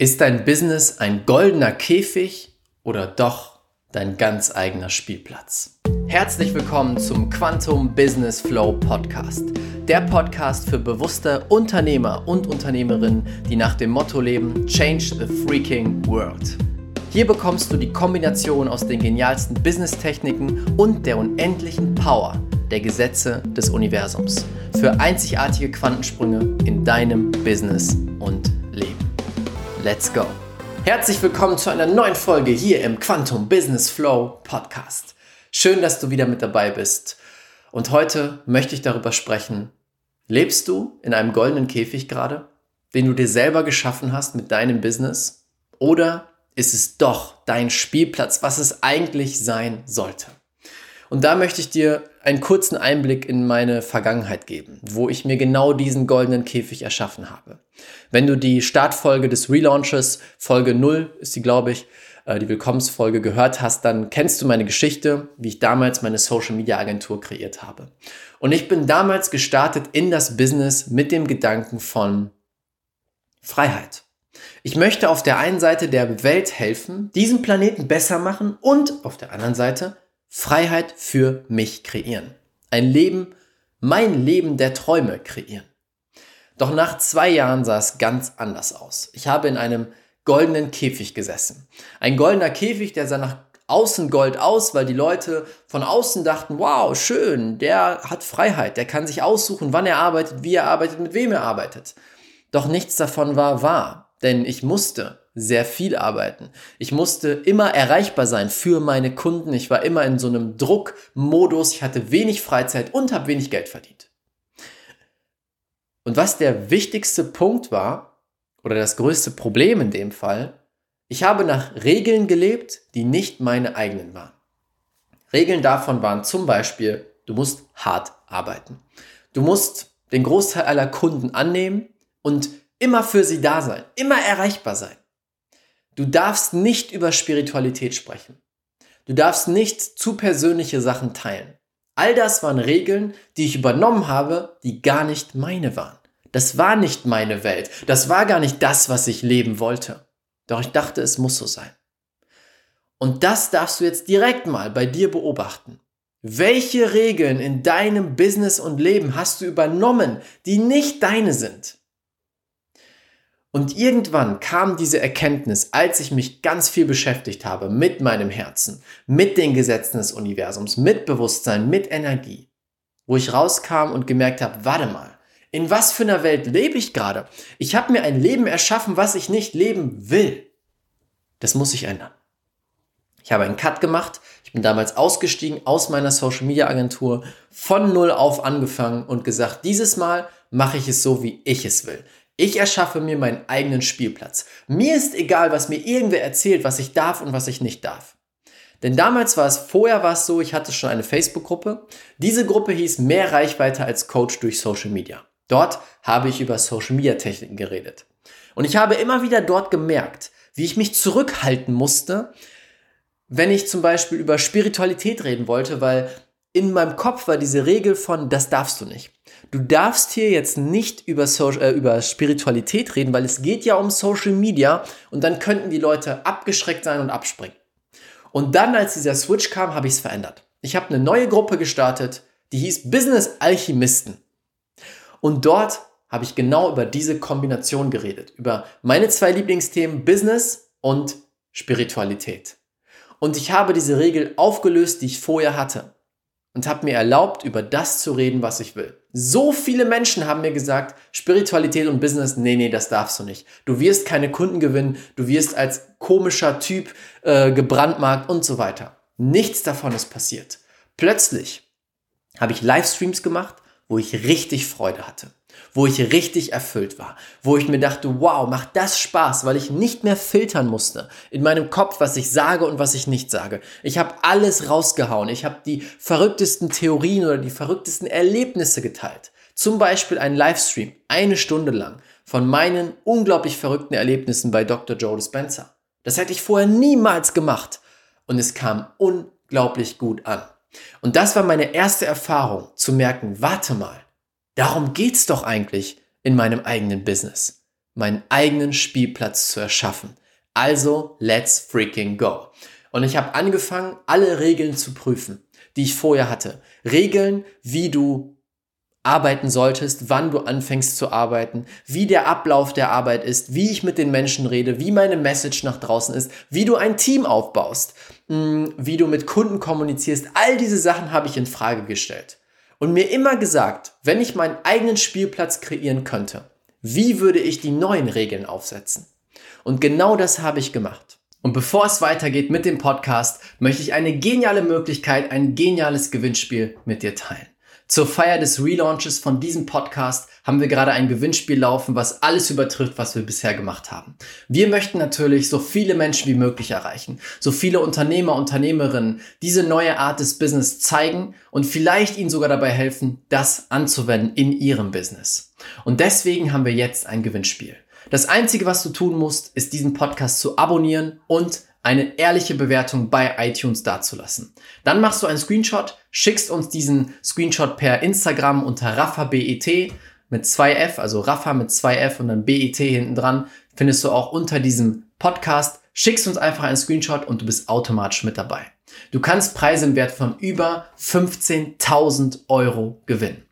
Ist dein Business ein goldener Käfig oder doch dein ganz eigener Spielplatz? Herzlich willkommen zum Quantum Business Flow Podcast. Der Podcast für bewusste Unternehmer und Unternehmerinnen, die nach dem Motto leben, Change the Freaking World. Hier bekommst du die Kombination aus den genialsten Business-Techniken und der unendlichen Power der Gesetze des Universums für einzigartige Quantensprünge in deinem Business und. Let's go! Herzlich willkommen zu einer neuen Folge hier im Quantum Business Flow Podcast. Schön, dass du wieder mit dabei bist. Und heute möchte ich darüber sprechen, lebst du in einem goldenen Käfig gerade, den du dir selber geschaffen hast mit deinem Business? Oder ist es doch dein Spielplatz, was es eigentlich sein sollte? Und da möchte ich dir einen kurzen Einblick in meine Vergangenheit geben, wo ich mir genau diesen goldenen Käfig erschaffen habe. Wenn du die Startfolge des Relaunches, Folge 0 ist die, glaube ich, äh, die Willkommensfolge gehört hast, dann kennst du meine Geschichte, wie ich damals meine Social Media Agentur kreiert habe. Und ich bin damals gestartet in das Business mit dem Gedanken von Freiheit. Ich möchte auf der einen Seite der Welt helfen, diesen Planeten besser machen und auf der anderen Seite Freiheit für mich kreieren. Ein Leben, mein Leben der Träume kreieren. Doch nach zwei Jahren sah es ganz anders aus. Ich habe in einem goldenen Käfig gesessen. Ein goldener Käfig, der sah nach außen Gold aus, weil die Leute von außen dachten, wow, schön, der hat Freiheit, der kann sich aussuchen, wann er arbeitet, wie er arbeitet, mit wem er arbeitet. Doch nichts davon war wahr, denn ich musste sehr viel arbeiten. Ich musste immer erreichbar sein für meine Kunden. Ich war immer in so einem Druckmodus. Ich hatte wenig Freizeit und habe wenig Geld verdient. Und was der wichtigste Punkt war, oder das größte Problem in dem Fall, ich habe nach Regeln gelebt, die nicht meine eigenen waren. Regeln davon waren zum Beispiel, du musst hart arbeiten. Du musst den Großteil aller Kunden annehmen und immer für sie da sein, immer erreichbar sein. Du darfst nicht über Spiritualität sprechen. Du darfst nicht zu persönliche Sachen teilen. All das waren Regeln, die ich übernommen habe, die gar nicht meine waren. Das war nicht meine Welt. Das war gar nicht das, was ich leben wollte. Doch ich dachte, es muss so sein. Und das darfst du jetzt direkt mal bei dir beobachten. Welche Regeln in deinem Business und Leben hast du übernommen, die nicht deine sind? Und irgendwann kam diese Erkenntnis, als ich mich ganz viel beschäftigt habe mit meinem Herzen, mit den Gesetzen des Universums, mit Bewusstsein, mit Energie, wo ich rauskam und gemerkt habe, warte mal, in was für einer Welt lebe ich gerade? Ich habe mir ein Leben erschaffen, was ich nicht leben will. Das muss sich ändern. Ich habe einen Cut gemacht. Ich bin damals ausgestiegen aus meiner Social Media Agentur, von null auf angefangen und gesagt, dieses Mal mache ich es so, wie ich es will. Ich erschaffe mir meinen eigenen Spielplatz. Mir ist egal, was mir irgendwer erzählt, was ich darf und was ich nicht darf. Denn damals war es, vorher war es so, ich hatte schon eine Facebook-Gruppe. Diese Gruppe hieß Mehr Reichweite als Coach durch Social Media. Dort habe ich über Social Media Techniken geredet. Und ich habe immer wieder dort gemerkt, wie ich mich zurückhalten musste, wenn ich zum Beispiel über Spiritualität reden wollte, weil in meinem Kopf war diese Regel von, das darfst du nicht. Du darfst hier jetzt nicht über, Social, äh, über Spiritualität reden, weil es geht ja um Social Media und dann könnten die Leute abgeschreckt sein und abspringen. Und dann, als dieser Switch kam, habe ich es verändert. Ich habe eine neue Gruppe gestartet, die hieß Business Alchemisten. Und dort habe ich genau über diese Kombination geredet. Über meine zwei Lieblingsthemen Business und Spiritualität. Und ich habe diese Regel aufgelöst, die ich vorher hatte und habe mir erlaubt, über das zu reden, was ich will. So viele Menschen haben mir gesagt, Spiritualität und Business, nee, nee, das darfst du nicht. Du wirst keine Kunden gewinnen, du wirst als komischer Typ äh, gebrandmarkt und so weiter. Nichts davon ist passiert. Plötzlich habe ich Livestreams gemacht, wo ich richtig Freude hatte wo ich richtig erfüllt war, wo ich mir dachte, wow, macht das Spaß, weil ich nicht mehr filtern musste in meinem Kopf, was ich sage und was ich nicht sage. Ich habe alles rausgehauen, ich habe die verrücktesten Theorien oder die verrücktesten Erlebnisse geteilt. Zum Beispiel ein Livestream, eine Stunde lang, von meinen unglaublich verrückten Erlebnissen bei Dr. Joe Dispenza. Das hätte ich vorher niemals gemacht und es kam unglaublich gut an. Und das war meine erste Erfahrung, zu merken, warte mal, Darum geht's doch eigentlich in meinem eigenen Business. meinen eigenen Spielplatz zu erschaffen. Also, let's freaking go. Und ich habe angefangen, alle Regeln zu prüfen, die ich vorher hatte. Regeln, wie du arbeiten solltest, wann du anfängst zu arbeiten, wie der Ablauf der Arbeit ist, wie ich mit den Menschen rede, wie meine Message nach draußen ist, wie du ein Team aufbaust, mm, wie du mit Kunden kommunizierst. All diese Sachen habe ich in Frage gestellt und mir immer gesagt, wenn ich meinen eigenen Spielplatz kreieren könnte, wie würde ich die neuen Regeln aufsetzen? Und genau das habe ich gemacht. Und bevor es weitergeht mit dem Podcast, möchte ich eine geniale Möglichkeit, ein geniales Gewinnspiel mit dir teilen. Zur Feier des Relaunches von diesem Podcast haben wir gerade ein Gewinnspiel laufen, was alles übertrifft, was wir bisher gemacht haben. Wir möchten natürlich so viele Menschen wie möglich erreichen, so viele Unternehmer, Unternehmerinnen diese neue Art des Business zeigen und vielleicht ihnen sogar dabei helfen, das anzuwenden in ihrem Business. Und deswegen haben wir jetzt ein Gewinnspiel. Das Einzige, was du tun musst, ist diesen Podcast zu abonnieren und eine ehrliche Bewertung bei iTunes dazulassen. Dann machst du einen Screenshot, schickst uns diesen Screenshot per Instagram unter RaffaBET mit 2F, also Raffa mit 2F und dann BET hinten dran, findest du auch unter diesem Podcast. Schickst uns einfach einen Screenshot und du bist automatisch mit dabei. Du kannst Preise im Wert von über 15.000 Euro gewinnen.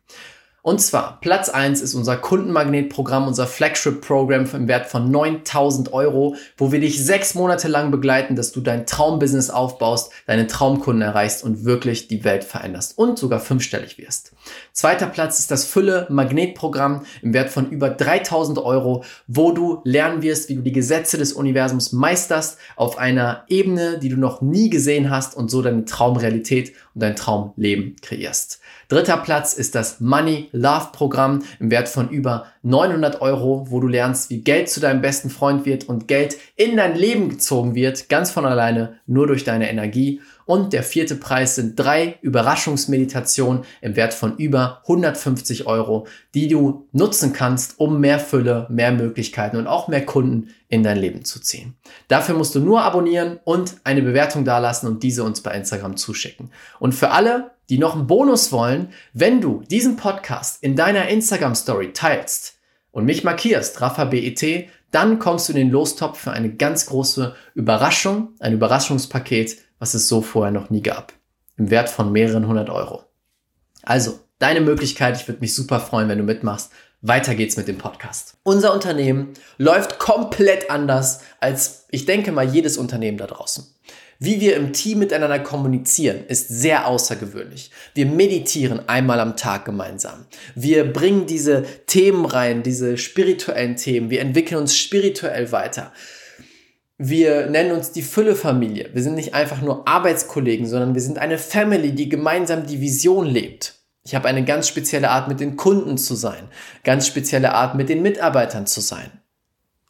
Und zwar, Platz eins ist unser Kundenmagnetprogramm, unser Flagship-Programm im Wert von 9000 Euro, wo wir dich sechs Monate lang begleiten, dass du dein Traumbusiness aufbaust, deine Traumkunden erreichst und wirklich die Welt veränderst und sogar fünfstellig wirst. Zweiter Platz ist das Fülle-Magnetprogramm im Wert von über 3000 Euro, wo du lernen wirst, wie du die Gesetze des Universums meisterst auf einer Ebene, die du noch nie gesehen hast und so deine Traumrealität und dein Traumleben kreierst. Dritter Platz ist das Money Love Programm im Wert von über 900 Euro, wo du lernst, wie Geld zu deinem besten Freund wird und Geld in dein Leben gezogen wird, ganz von alleine, nur durch deine Energie. Und der vierte Preis sind drei Überraschungsmeditationen im Wert von über 150 Euro, die du nutzen kannst, um mehr Fülle, mehr Möglichkeiten und auch mehr Kunden in dein Leben zu ziehen. Dafür musst du nur abonnieren und eine Bewertung dalassen und diese uns bei Instagram zuschicken. Und für alle, die noch einen Bonus wollen, wenn du diesen Podcast in deiner Instagram Story teilst und mich markierst, Rafa BET, dann kommst du in den Lostopf für eine ganz große Überraschung, ein Überraschungspaket, was es so vorher noch nie gab. Im Wert von mehreren hundert Euro. Also, deine Möglichkeit, ich würde mich super freuen, wenn du mitmachst. Weiter geht's mit dem Podcast. Unser Unternehmen läuft komplett anders als, ich denke mal, jedes Unternehmen da draußen. Wie wir im Team miteinander kommunizieren, ist sehr außergewöhnlich. Wir meditieren einmal am Tag gemeinsam. Wir bringen diese Themen rein, diese spirituellen Themen. Wir entwickeln uns spirituell weiter. Wir nennen uns die Fülle-Familie. Wir sind nicht einfach nur Arbeitskollegen, sondern wir sind eine Family, die gemeinsam die Vision lebt. Ich habe eine ganz spezielle Art, mit den Kunden zu sein, ganz spezielle Art, mit den Mitarbeitern zu sein.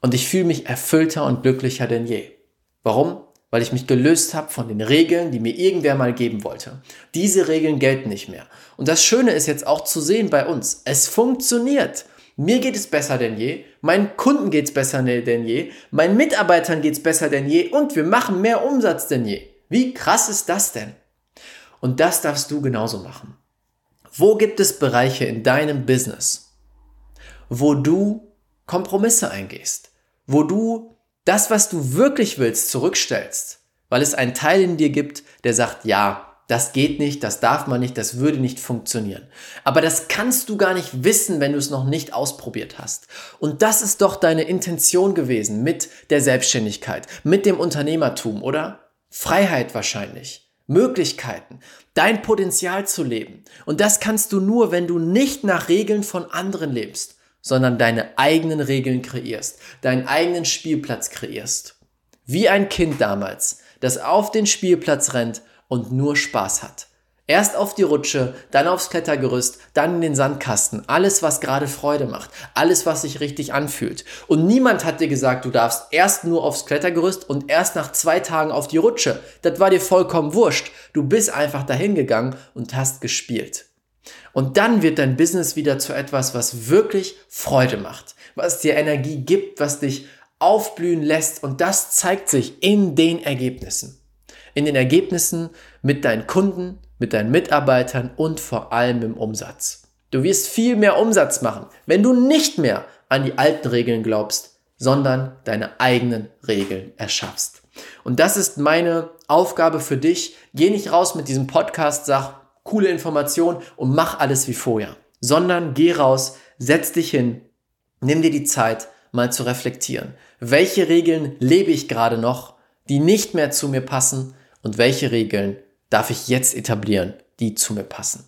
Und ich fühle mich erfüllter und glücklicher denn je. Warum? Weil ich mich gelöst habe von den Regeln, die mir irgendwer mal geben wollte. Diese Regeln gelten nicht mehr. Und das Schöne ist jetzt auch zu sehen bei uns. Es funktioniert. Mir geht es besser denn je, meinen Kunden geht es besser denn je, meinen Mitarbeitern geht es besser denn je und wir machen mehr Umsatz denn je. Wie krass ist das denn? Und das darfst du genauso machen. Wo gibt es Bereiche in deinem Business, wo du Kompromisse eingehst, wo du das, was du wirklich willst, zurückstellst, weil es einen Teil in dir gibt, der sagt, ja, das geht nicht, das darf man nicht, das würde nicht funktionieren. Aber das kannst du gar nicht wissen, wenn du es noch nicht ausprobiert hast. Und das ist doch deine Intention gewesen mit der Selbstständigkeit, mit dem Unternehmertum, oder? Freiheit wahrscheinlich. Möglichkeiten, dein Potenzial zu leben. Und das kannst du nur, wenn du nicht nach Regeln von anderen lebst, sondern deine eigenen Regeln kreierst, deinen eigenen Spielplatz kreierst. Wie ein Kind damals, das auf den Spielplatz rennt und nur Spaß hat. Erst auf die Rutsche, dann aufs Klettergerüst, dann in den Sandkasten. Alles, was gerade Freude macht. Alles, was sich richtig anfühlt. Und niemand hat dir gesagt, du darfst erst nur aufs Klettergerüst und erst nach zwei Tagen auf die Rutsche. Das war dir vollkommen wurscht. Du bist einfach dahin gegangen und hast gespielt. Und dann wird dein Business wieder zu etwas, was wirklich Freude macht, was dir Energie gibt, was dich aufblühen lässt. Und das zeigt sich in den Ergebnissen. In den Ergebnissen mit deinen Kunden, mit deinen Mitarbeitern und vor allem im Umsatz. Du wirst viel mehr Umsatz machen, wenn du nicht mehr an die alten Regeln glaubst, sondern deine eigenen Regeln erschaffst. Und das ist meine Aufgabe für dich. Geh nicht raus mit diesem Podcast, sag coole Information und mach alles wie vorher, sondern geh raus, setz dich hin, nimm dir die Zeit, mal zu reflektieren. Welche Regeln lebe ich gerade noch, die nicht mehr zu mir passen und welche Regeln darf ich jetzt etablieren, die zu mir passen?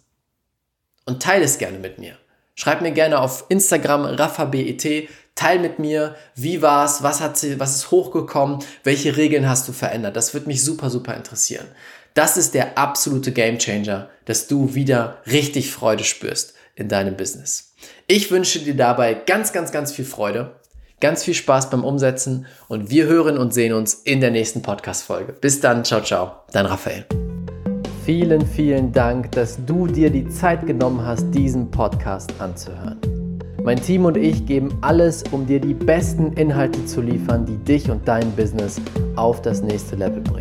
Und teile es gerne mit mir. Schreib mir gerne auf Instagram RaffaBET, teil mit mir, wie war's, was was ist hochgekommen, welche Regeln hast du verändert. Das wird mich super, super interessieren. Das ist der absolute Gamechanger, dass du wieder richtig Freude spürst in deinem Business. Ich wünsche dir dabei ganz, ganz, ganz viel Freude, ganz viel Spaß beim Umsetzen und wir hören und sehen uns in der nächsten Podcast-Folge. Bis dann, ciao, ciao, dein Raphael. Vielen, vielen Dank, dass du dir die Zeit genommen hast, diesen Podcast anzuhören. Mein Team und ich geben alles, um dir die besten Inhalte zu liefern, die dich und dein Business auf das nächste Level bringen.